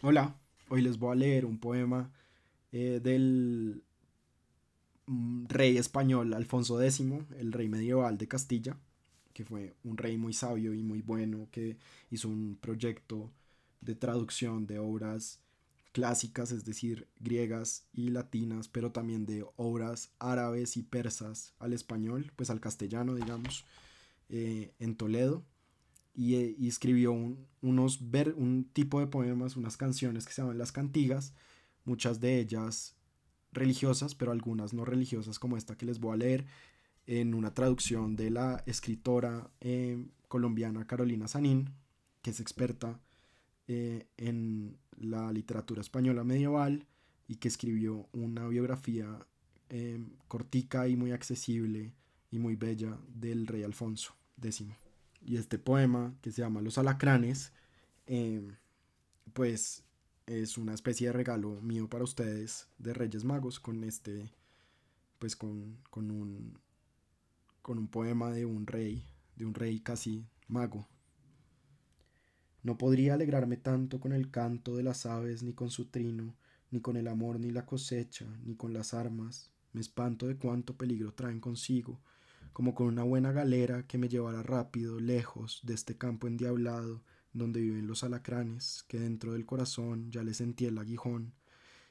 Hola, hoy les voy a leer un poema eh, del mm, rey español Alfonso X, el rey medieval de Castilla, que fue un rey muy sabio y muy bueno que hizo un proyecto de traducción de obras clásicas, es decir, griegas y latinas, pero también de obras árabes y persas al español, pues al castellano, digamos, eh, en Toledo y, escribió un, unos ver, un tipo de poemas, unas canciones que se llaman las cantigas, muchas de ellas religiosas, pero algunas no religiosas, como esta que les voy a leer en una traducción de la escritora eh, colombiana Carolina Sanín, que es experta eh, en la literatura española medieval y que escribió una biografía eh, cortica y muy accesible y muy bella del rey Alfonso X y este poema que se llama Los Alacranes, em, pues es una especie de regalo mío para ustedes de Reyes Magos con este, pues con, con un, con un poema de un rey, de un rey casi mago. No podría alegrarme tanto con el canto de las aves, ni con su trino, ni con el amor, ni la cosecha, ni con las armas. Me espanto de cuánto peligro traen consigo, como con una buena galera que me llevara rápido, lejos de este campo endiablado, donde viven los alacranes, que dentro del corazón ya les sentí el aguijón,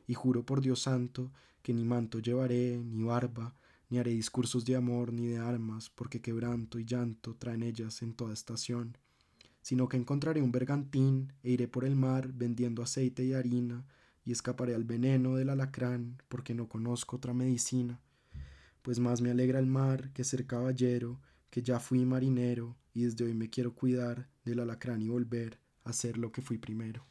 y juro por Dios santo que ni manto llevaré, ni barba, ni haré discursos de amor ni de armas, porque quebranto y llanto traen ellas en toda estación, sino que encontraré un bergantín e iré por el mar vendiendo aceite y harina, y escaparé al veneno del alacrán, porque no conozco otra medicina pues más me alegra el mar que ser caballero, que ya fui marinero, y desde hoy me quiero cuidar del alacrán y volver a ser lo que fui primero.